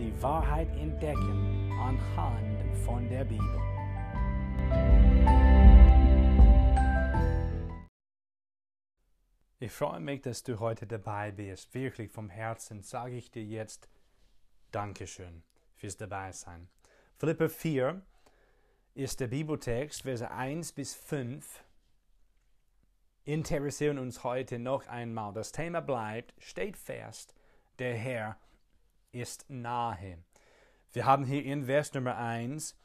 die Wahrheit entdecken anhand von der Bibel. Ich freue mich, dass du heute dabei bist. Wirklich vom Herzen sage ich dir jetzt Dankeschön fürs Dabeisein. Philippa 4 ist der Bibeltext, Verse 1 bis 5. Interessieren uns heute noch einmal. Das Thema bleibt, steht fest, der Herr ist nahe. Wir haben hier in Vers Nummer 1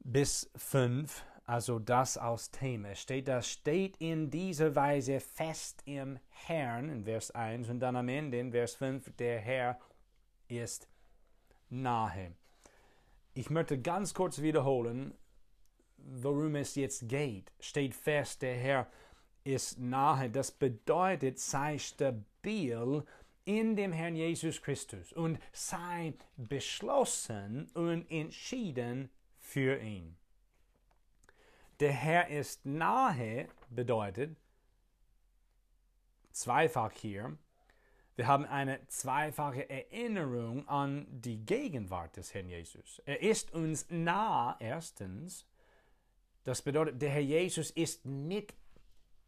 bis 5, also das als Thema steht, das steht in dieser Weise fest im Herrn in Vers 1 und dann am Ende in Vers 5, der Herr ist nahe. Ich möchte ganz kurz wiederholen, worum es jetzt geht. Steht fest, der Herr ist nahe. Das bedeutet, sei stabil in dem Herrn Jesus Christus und sei beschlossen und entschieden für ihn. Der Herr ist nahe bedeutet zweifach hier. Wir haben eine zweifache Erinnerung an die Gegenwart des Herrn Jesus. Er ist uns nah, erstens. Das bedeutet, der Herr Jesus ist mit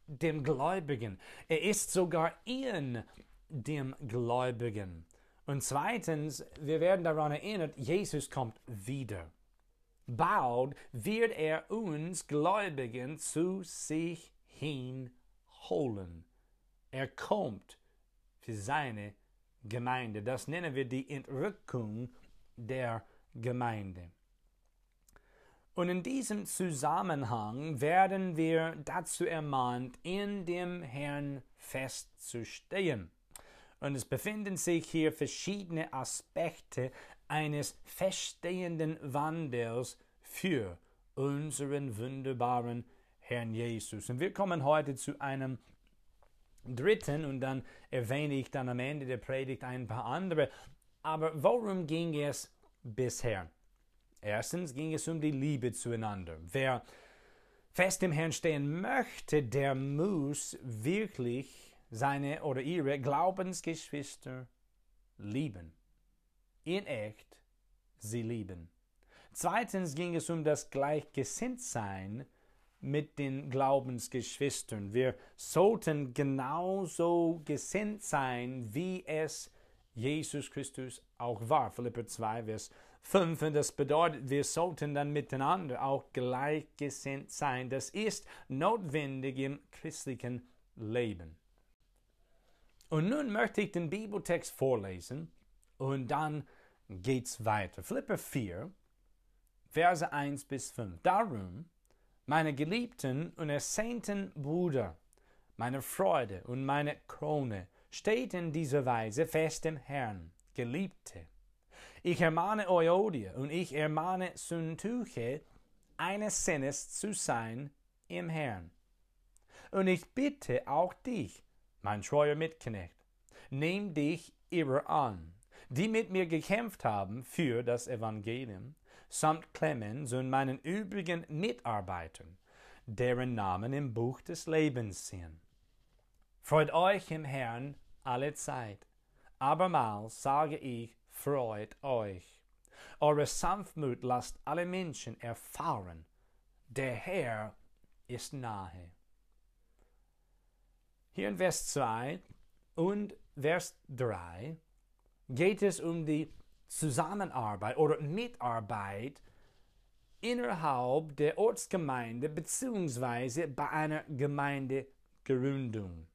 dem Gläubigen. Er ist sogar in dem Gläubigen. Und zweitens, wir werden daran erinnert, Jesus kommt wieder. Bald wird er uns Gläubigen zu sich hinholen. Er kommt für seine Gemeinde. Das nennen wir die Entrückung der Gemeinde. Und in diesem Zusammenhang werden wir dazu ermahnt, in dem Herrn festzustehen. Und es befinden sich hier verschiedene Aspekte eines feststehenden Wandels für unseren wunderbaren Herrn Jesus. Und wir kommen heute zu einem dritten und dann erwähne ich dann am Ende der Predigt ein paar andere. Aber worum ging es bisher? Erstens ging es um die Liebe zueinander. Wer fest im Herrn stehen möchte, der muss wirklich seine oder ihre Glaubensgeschwister lieben. In echt sie lieben. Zweitens ging es um das Gleichgesinntsein mit den Glaubensgeschwistern. Wir sollten genauso gesinnt sein, wie es Jesus Christus auch war. Philipper 2, Vers 5. Und das bedeutet, wir sollten dann miteinander auch gleichgesinnt sein. Das ist notwendig im christlichen Leben. Und nun möchte ich den Bibeltext vorlesen und dann geht's weiter. Philipper 4, Verse 1 bis 5. Darum, meine geliebten und ersehnten Brüder, meine Freude und meine Krone, steht in dieser Weise fest im Herrn, Geliebte. Ich ermahne Euodie und ich ermahne Syntyche, eines Sinnes zu sein im Herrn. Und ich bitte auch dich, mein treuer Mitknecht, nimm dich ihrer an, die mit mir gekämpft haben für das Evangelium, samt Clemens und meinen übrigen Mitarbeitern, deren Namen im Buch des Lebens sind. Freut euch im Herrn alle Zeit. Abermals sage ich, freut euch. Eure Sanftmut lasst alle Menschen erfahren. Der Herr ist nahe. Hier in Vers 2 und Vers 3 geht es um die Zusammenarbeit oder Mitarbeit innerhalb der Ortsgemeinde bzw. bei einer Gemeindegründung.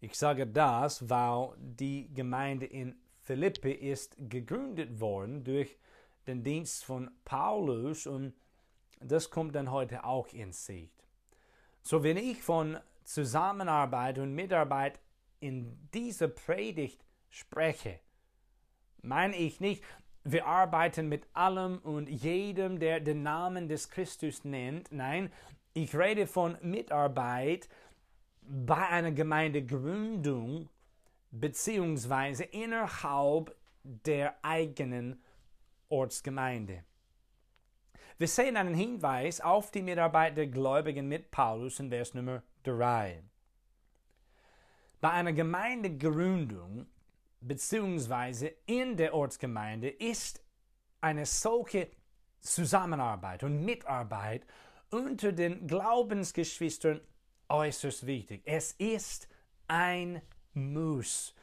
Ich sage das, weil die Gemeinde in Philippi ist gegründet worden durch den Dienst von Paulus und das kommt dann heute auch in Sicht. So wenn ich von Zusammenarbeit und Mitarbeit in dieser Predigt spreche, meine ich nicht, wir arbeiten mit allem und jedem, der den Namen des Christus nennt. Nein, ich rede von Mitarbeit bei einer Gemeindegründung beziehungsweise innerhalb der eigenen Ortsgemeinde. Wir sehen einen Hinweis auf die Mitarbeit der Gläubigen mit Paulus in Vers Nummer 3. Bei einer Gemeindegründung beziehungsweise in der Ortsgemeinde ist eine solche Zusammenarbeit und Mitarbeit unter den Glaubensgeschwistern äußerst wichtig. Es ist ein Muss.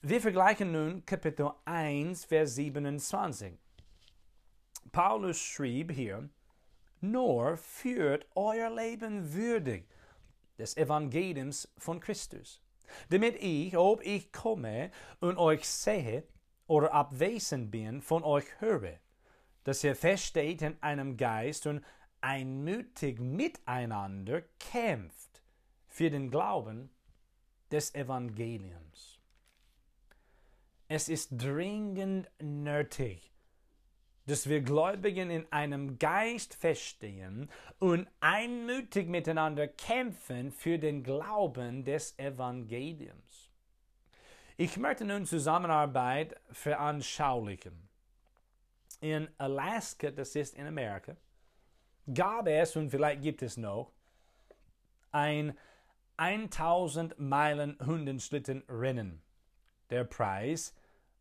Wir vergleichen nun Kapitel 1, Vers 27. Paulus schrieb hier, nur führt euer Leben würdig des Evangeliums von Christus, damit ich, ob ich komme und euch sehe oder abwesend bin, von euch höre, dass ihr feststeht in einem Geist und einmütig miteinander kämpft für den Glauben des Evangeliums. Es ist dringend nötig, dass wir Gläubigen in einem Geist feststehen und einmütig miteinander kämpfen für den Glauben des Evangeliums. Ich möchte nun Zusammenarbeit veranschaulichen. In Alaska, das ist in Amerika, gab es und vielleicht gibt es noch ein 1000 Meilen Hundenschlitten Rennen. Der Preis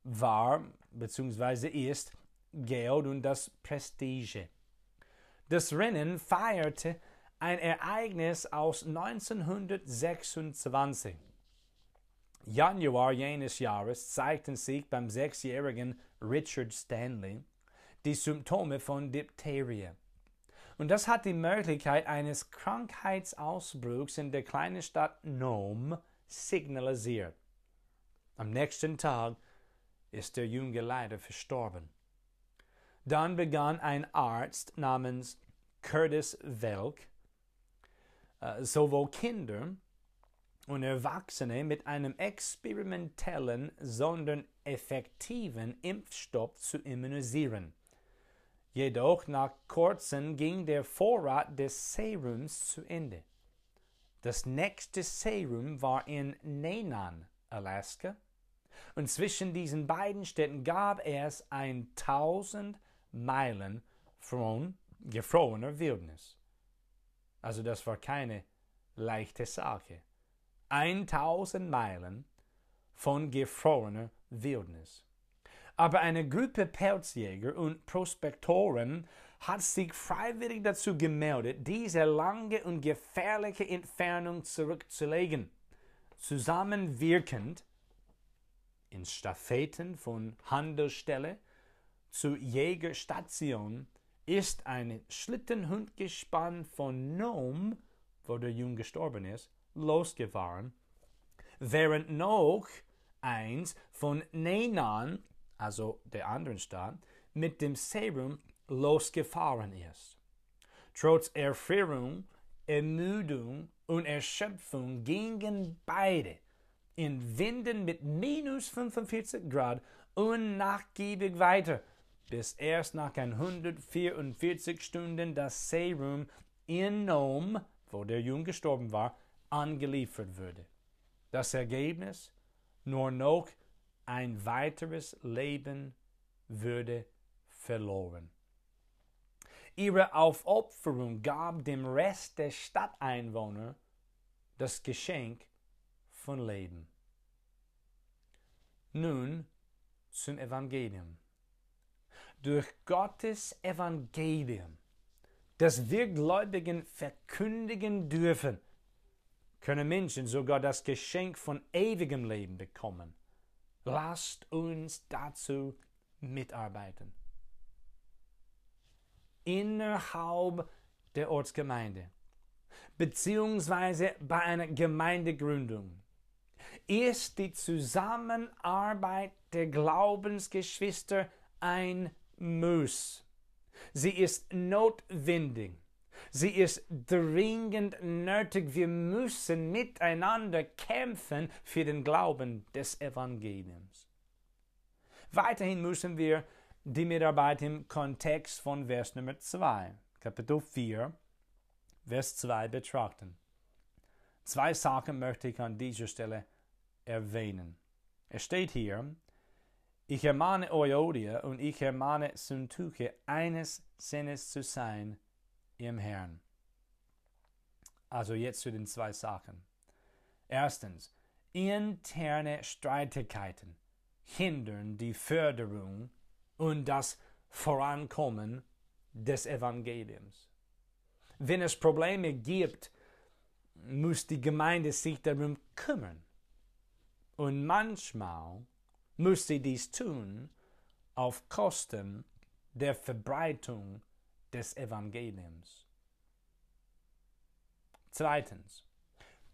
war bzw. ist Geld und das Prestige. Das Rennen feierte ein Ereignis aus 1926. Januar jenes Jahres zeigten sich beim sechsjährigen Richard Stanley die Symptome von Diphtherie. Und das hat die Möglichkeit eines Krankheitsausbruchs in der kleinen Stadt Nome signalisiert. Am nächsten Tag ist der Junge leider verstorben. Dann begann ein Arzt namens Curtis Welk, äh, sowohl Kinder und Erwachsene mit einem experimentellen, sondern effektiven Impfstoff zu immunisieren. Jedoch nach kurzem ging der Vorrat des Serums zu Ende. Das nächste Serum war in Neenan, Alaska, und zwischen diesen beiden Städten gab es 1000 Meilen von gefrorener Wildnis. Also das war keine leichte Sache. 1000 Meilen von gefrorener Wildnis. Aber eine Gruppe Pelzjäger und Prospektoren hat sich freiwillig dazu gemeldet, diese lange und gefährliche Entfernung zurückzulegen. Zusammenwirkend in Staffeten von Handelsstelle zur Jägerstation ist ein Schlittenhundgespann von Nome, wo der Junge gestorben ist, losgefahren, während noch eins von Nenan, also der anderen Stadt, mit dem Serum losgefahren ist. Trotz Erfrierung, Ermüdung und Erschöpfung gingen beide in Winden mit minus 45 Grad unnachgiebig weiter bis erst nach 144 Stunden das Serum in Nome, wo der Junge gestorben war, angeliefert würde. Das Ergebnis? Nur noch ein weiteres Leben würde verloren. Ihre Aufopferung gab dem Rest der Stadteinwohner das Geschenk von Leben. Nun zum Evangelium durch Gottes Evangelium, das wir Gläubigen verkündigen dürfen, können Menschen sogar das Geschenk von ewigem Leben bekommen. Lasst uns dazu mitarbeiten. Innerhalb der Ortsgemeinde, beziehungsweise bei einer Gemeindegründung, ist die Zusammenarbeit der Glaubensgeschwister ein muss. Sie ist notwendig. Sie ist dringend nötig. Wir müssen miteinander kämpfen für den Glauben des Evangeliums. Weiterhin müssen wir die Mitarbeit im Kontext von Vers Nummer 2, Kapitel 4, Vers 2 betrachten. Zwei Sachen möchte ich an dieser Stelle erwähnen. Es steht hier, ich ermahne Euodia und ich ermahne Syntyche, eines Sinnes zu sein im Herrn. Also jetzt zu den zwei Sachen. Erstens, interne Streitigkeiten hindern die Förderung und das Vorankommen des Evangeliums. Wenn es Probleme gibt, muss die Gemeinde sich darum kümmern. Und manchmal muss sie dies tun auf Kosten der Verbreitung des Evangeliums. Zweitens,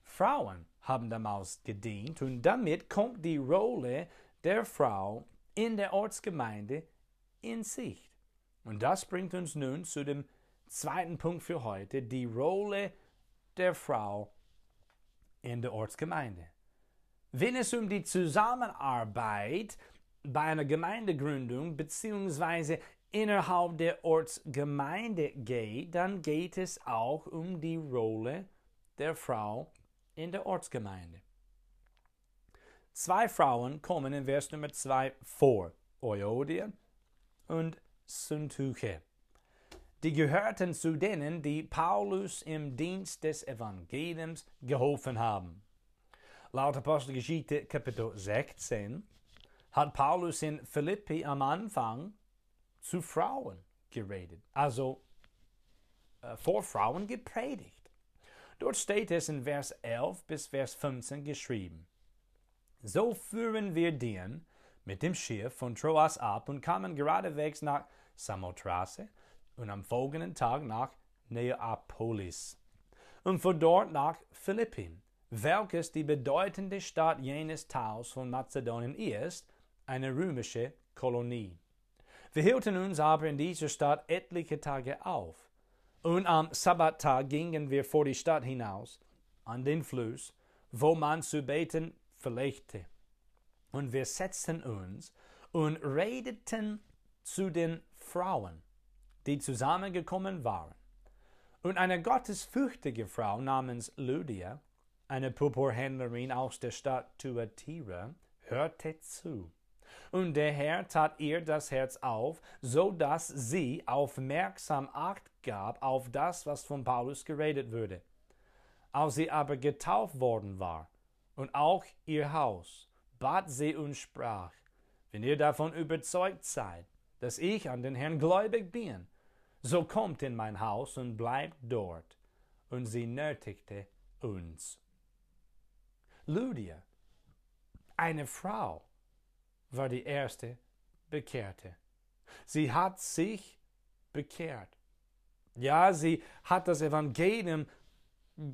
Frauen haben damals gedient und damit kommt die Rolle der Frau in der Ortsgemeinde in Sicht. Und das bringt uns nun zu dem zweiten Punkt für heute, die Rolle der Frau in der Ortsgemeinde. Wenn es um die Zusammenarbeit bei einer Gemeindegründung bzw. innerhalb der Ortsgemeinde geht, dann geht es auch um die Rolle der Frau in der Ortsgemeinde. Zwei Frauen kommen in Vers Nummer 2 vor, Euodia und Syntyche. Die gehörten zu denen, die Paulus im Dienst des Evangeliums geholfen haben. Laut Apostelgeschichte Kapitel 16 hat Paulus in Philippi am Anfang zu Frauen geredet, also äh, vor Frauen gepredigt. Dort steht es in Vers 11 bis Vers 15 geschrieben. So führen wir den mit dem Schiff von Troas ab und kamen geradewegs nach Samothrace und am folgenden Tag nach Neapolis und von dort nach Philippi, welches die bedeutende Stadt jenes Teils von Mazedonien ist, eine römische Kolonie. Wir hielten uns aber in dieser Stadt etliche Tage auf, und am Sabbattag gingen wir vor die Stadt hinaus, an den Fluss, wo man zu beten pflegte. Und wir setzten uns und redeten zu den Frauen, die zusammengekommen waren. Und eine gottesfürchtige Frau namens Lydia, eine Purpurhändlerin aus der Stadt Thyatira, hörte zu. Und der Herr tat ihr das Herz auf, so dass sie aufmerksam Acht gab auf das, was von Paulus geredet würde. Als sie aber getauft worden war, und auch ihr Haus, bat sie und sprach, wenn ihr davon überzeugt seid, dass ich an den Herrn gläubig bin, so kommt in mein Haus und bleibt dort. Und sie nötigte uns. Lydia, eine Frau, war die erste Bekehrte. Sie hat sich bekehrt. Ja, sie hat das Evangelium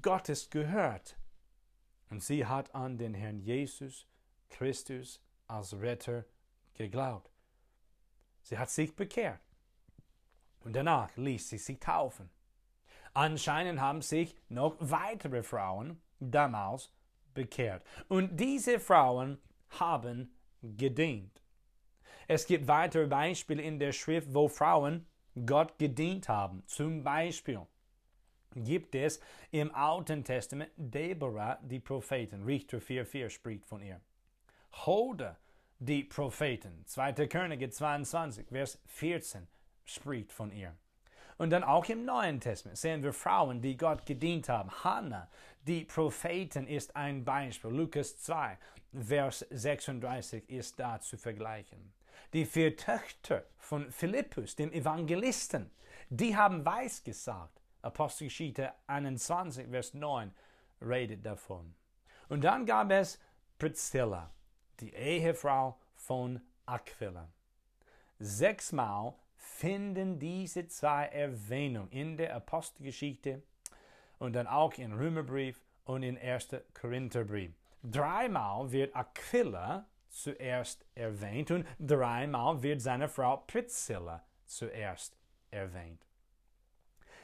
Gottes gehört. Und sie hat an den Herrn Jesus Christus als Retter geglaubt. Sie hat sich bekehrt. Und danach ließ sie sich taufen. Anscheinend haben sich noch weitere Frauen damals bekehrt. Und diese Frauen haben gedient. Es gibt weitere Beispiele in der Schrift, wo Frauen Gott gedient haben. Zum Beispiel gibt es im Alten Testament Deborah, die Propheten. Richter 4,4 spricht von ihr. Hoda, die Propheten. 2. Könige 22, Vers 14 spricht von ihr. Und dann auch im Neuen Testament sehen wir Frauen, die Gott gedient haben. Hannah, die Propheten, ist ein Beispiel. Lukas 2, Vers 36 ist da zu vergleichen. Die vier Töchter von Philippus, dem Evangelisten, die haben weiß gesagt. Apostelgeschichte 21, Vers 9 redet davon. Und dann gab es Priscilla, die Ehefrau von Aquila. Sechsmal finden diese zwei Erwähnungen in der Apostelgeschichte und dann auch in Römerbrief und in 1. Korintherbrief. Dreimal wird Aquila zuerst erwähnt und dreimal wird seine Frau Priscilla zuerst erwähnt.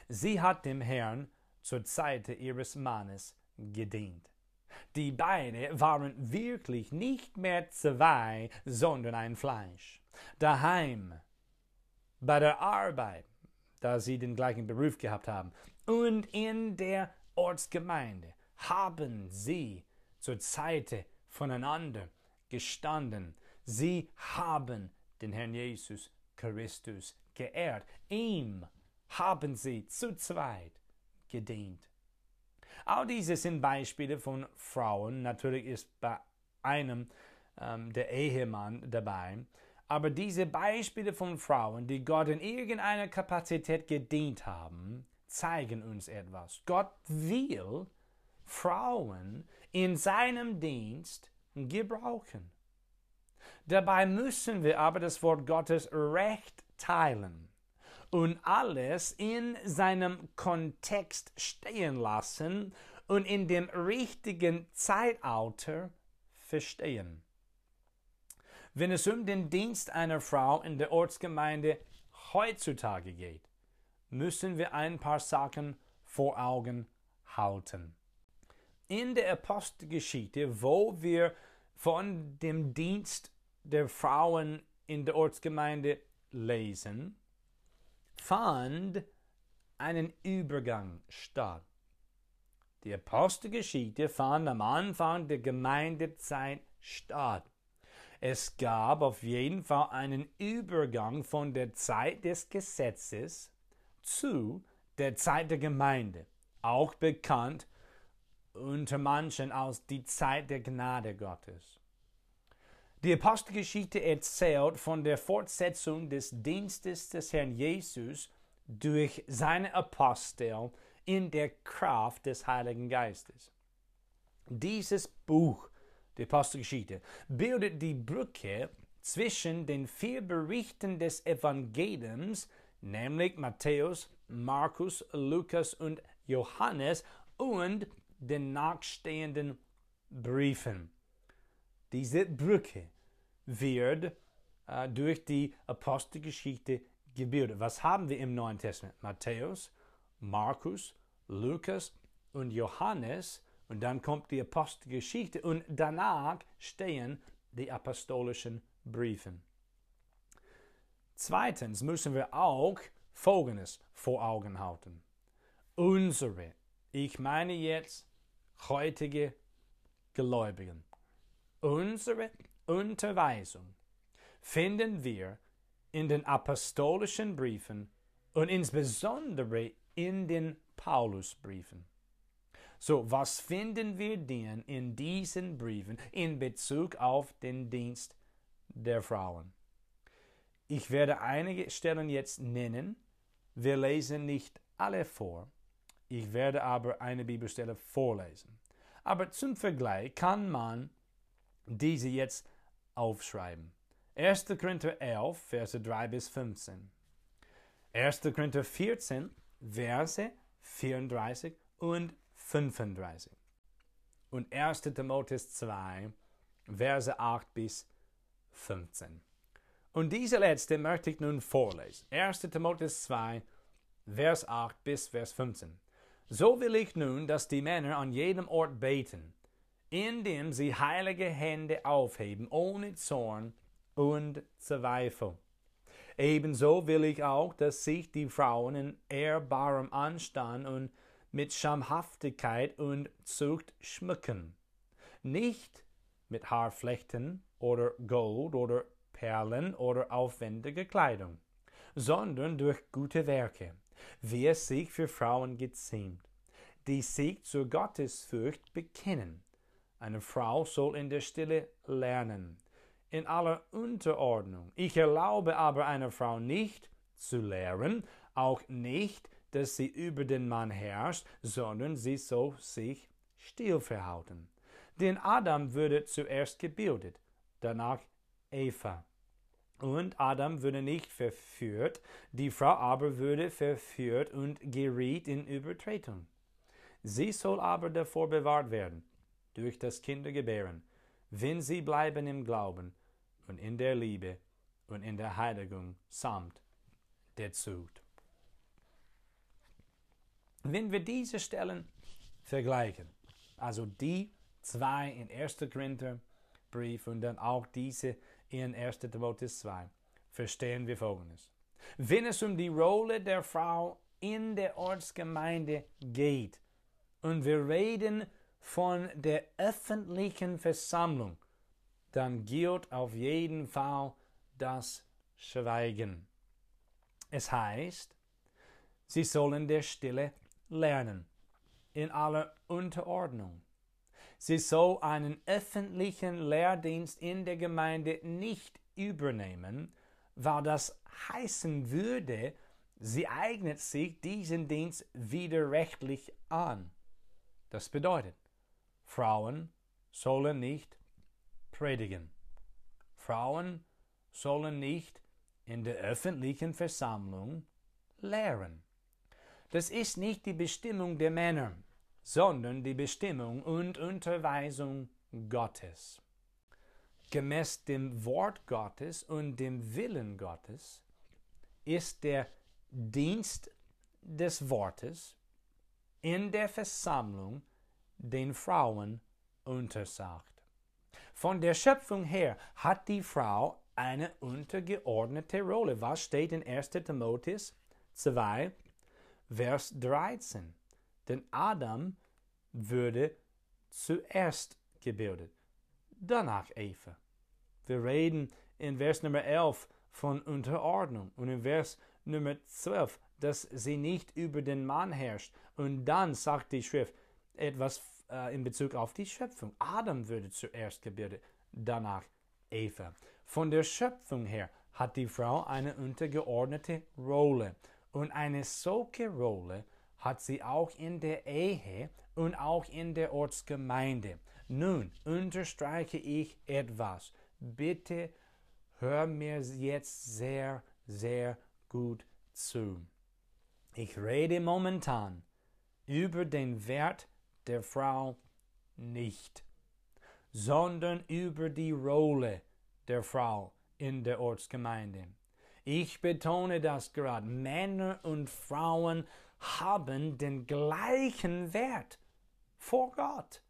Sie hat dem Herrn zur Zeit ihres Mannes gedient. Die Beine waren wirklich nicht mehr zwei, sondern ein Fleisch. Daheim, bei der Arbeit, da sie den gleichen Beruf gehabt haben, und in der Ortsgemeinde haben sie zur Seite voneinander gestanden. Sie haben den Herrn Jesus Christus geehrt. Ihm haben sie zu zweit gedient. All diese sind Beispiele von Frauen. Natürlich ist bei einem ähm, der Ehemann dabei. Aber diese Beispiele von Frauen, die Gott in irgendeiner Kapazität gedient haben, zeigen uns etwas. Gott will Frauen in seinem Dienst gebrauchen. Dabei müssen wir aber das Wort Gottes recht teilen und alles in seinem Kontext stehen lassen und in dem richtigen Zeitalter verstehen. Wenn es um den Dienst einer Frau in der Ortsgemeinde heutzutage geht, müssen wir ein paar Sachen vor Augen halten. In der Apostelgeschichte, wo wir von dem Dienst der Frauen in der Ortsgemeinde lesen, fand einen Übergang statt. Die Apostelgeschichte fand am Anfang der Gemeindezeit statt. Es gab auf jeden Fall einen Übergang von der Zeit des Gesetzes zu der Zeit der Gemeinde, auch bekannt unter manchen als die Zeit der Gnade Gottes. Die Apostelgeschichte erzählt von der Fortsetzung des Dienstes des Herrn Jesus durch seine Apostel in der Kraft des Heiligen Geistes. Dieses Buch, die Apostelgeschichte, bildet die Brücke zwischen den vier Berichten des Evangeliums, nämlich Matthäus, Markus, Lukas und Johannes und den nachstehenden Briefen. Diese Brücke wird äh, durch die Apostelgeschichte gebildet. Was haben wir im Neuen Testament? Matthäus, Markus, Lukas und Johannes. Und dann kommt die Apostelgeschichte und danach stehen die apostolischen Briefen. Zweitens müssen wir auch Folgendes vor Augen halten. Unsere, ich meine jetzt heutige Gläubigen, Unsere Unterweisung finden wir in den apostolischen Briefen und insbesondere in den Paulusbriefen. So, was finden wir denn in diesen Briefen in Bezug auf den Dienst der Frauen? Ich werde einige Stellen jetzt nennen. Wir lesen nicht alle vor. Ich werde aber eine Bibelstelle vorlesen. Aber zum Vergleich kann man diese jetzt aufschreiben. 1. Korinther 11, Verse 3 bis 15. 1. Korinther 14, Verse 34 und 35. Und 1. Timotheus 2, Verse 8 bis 15. Und diese letzte möchte ich nun vorlesen. 1. Timotheus 2, Vers 8 bis Vers 15. So will ich nun, dass die Männer an jedem Ort beten, indem sie heilige Hände aufheben, ohne Zorn und Zweifel. Ebenso will ich auch, dass sich die Frauen in ehrbarem Anstand und mit Schamhaftigkeit und Zucht schmücken, nicht mit Haarflechten oder Gold oder Perlen oder aufwendige Kleidung, sondern durch gute Werke, wie es sich für Frauen geziemt, die sich zur Gottesfurcht bekennen eine Frau soll in der Stille lernen, in aller Unterordnung. Ich erlaube aber einer Frau nicht zu lehren, auch nicht, dass sie über den Mann herrscht, sondern sie soll sich still verhalten. Denn Adam würde zuerst gebildet, danach Eva. Und Adam würde nicht verführt, die Frau aber würde verführt und geriet in Übertretung. Sie soll aber davor bewahrt werden, durch das Kindergebären, wenn sie bleiben im Glauben und in der Liebe und in der Heiligung samt der Zucht. Wenn wir diese Stellen vergleichen, also die 2 in 1. Korintherbrief und dann auch diese in 1. Timotheus 2 verstehen wir Folgendes. Wenn es um die Rolle der Frau in der Ortsgemeinde geht und wir reden von der öffentlichen Versammlung, dann gilt auf jeden Fall das Schweigen. Es heißt, sie sollen der Stille lernen, in aller Unterordnung. Sie soll einen öffentlichen Lehrdienst in der Gemeinde nicht übernehmen, weil das heißen würde, sie eignet sich diesen Dienst widerrechtlich an. Das bedeutet, Frauen sollen nicht predigen. Frauen sollen nicht in der öffentlichen Versammlung lehren. Das ist nicht die Bestimmung der Männer, sondern die Bestimmung und Unterweisung Gottes. Gemäß dem Wort Gottes und dem Willen Gottes ist der Dienst des Wortes in der Versammlung den Frauen untersagt. Von der Schöpfung her hat die Frau eine untergeordnete Rolle. Was steht in 1. Timotheus 2, Vers 13? Denn Adam würde zuerst gebildet, danach Eva. Wir reden in Vers Nummer 11 von Unterordnung und in Vers Nummer 12, dass sie nicht über den Mann herrscht. Und dann sagt die Schrift etwas äh, in Bezug auf die Schöpfung. Adam würde zuerst gebildet, danach Eva. Von der Schöpfung her hat die Frau eine untergeordnete Rolle. Und eine solche Rolle hat sie auch in der Ehe und auch in der Ortsgemeinde. Nun unterstreiche ich etwas. Bitte hör mir jetzt sehr, sehr gut zu. Ich rede momentan über den Wert der Frau nicht, sondern über die Rolle der Frau in der Ortsgemeinde. Ich betone das gerade. Männer und Frauen haben den gleichen Wert vor Gott.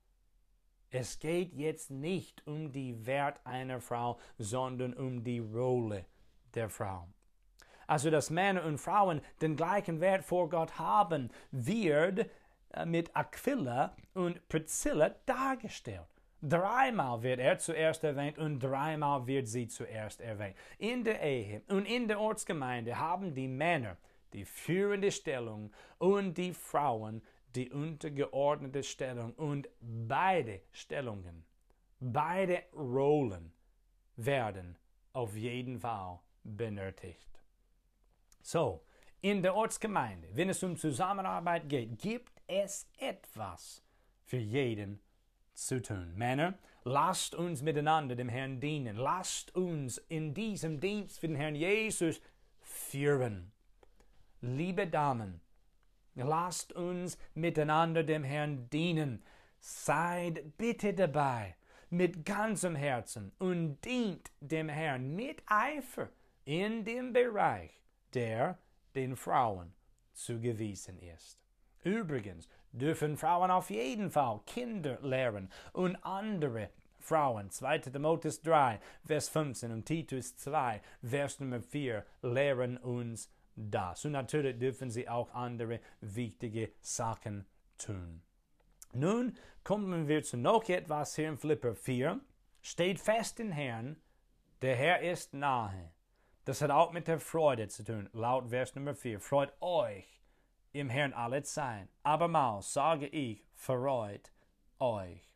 Es geht jetzt nicht um die Wert einer Frau, sondern um die Rolle der Frau. Also, dass Männer und Frauen den gleichen Wert vor Gott haben, wird äh, mit Aquila und Priscilla dargestellt. Dreimal wird er zuerst erwähnt und dreimal wird sie zuerst erwähnt. In der Ehe und in der Ortsgemeinde haben die Männer die führende Stellung und die Frauen die untergeordnete Stellung und beide Stellungen, beide Rollen werden auf jeden Fall benötigt. So, in der Ortsgemeinde, wenn es um Zusammenarbeit geht, gibt es etwas für jeden zu tun. Männer, lasst uns miteinander dem Herrn dienen. Lasst uns in diesem Dienst für den Herrn Jesus führen. Liebe Damen, lasst uns miteinander dem Herrn dienen. Seid bitte dabei mit ganzem Herzen und dient dem Herrn mit Eifer in dem Bereich, der den Frauen zugewiesen ist. Übrigens dürfen Frauen auf jeden Fall Kinder lehren und andere Frauen. 2. Timotheus 3, Vers 15 und Titus 2, Vers Nummer 4 lehren uns das. Und natürlich dürfen sie auch andere wichtige Sachen tun. Nun kommen wir zu noch etwas hier in Philipper 4. Steht fest in Herrn, der Herr ist nahe. Das hat auch mit der Freude zu tun, laut Vers Nummer 4. Freut euch im Herrn alle Zeit. Abermals sage ich, freut euch.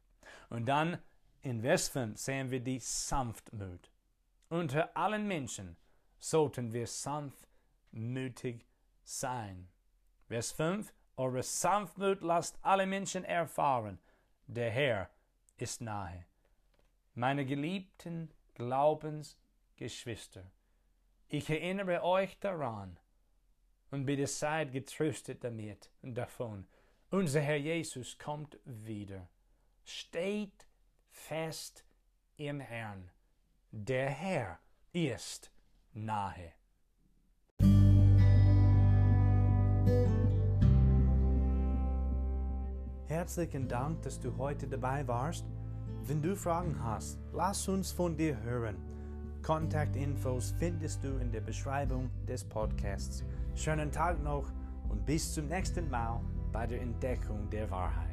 Und dann in Vers 5 sehen wir die Sanftmut. Unter allen Menschen sollten wir sanftmütig sein. Vers 5 Eure Sanftmut lasst alle Menschen erfahren, der Herr ist nahe. Meine geliebten Glaubensgeschwister, ich erinnere euch daran und bitte seid getröstet damit und davon. Unser Herr Jesus kommt wieder. Steht fest im Herrn. Der Herr ist nahe. herzlichen Dank, dass du heute dabei warst. Wenn du Fragen hast, lass uns von dir hören. Kontaktinfos findest du in der Beschreibung des Podcasts. Schönen Tag noch und bis zum nächsten Mal bei der Entdeckung der Wahrheit.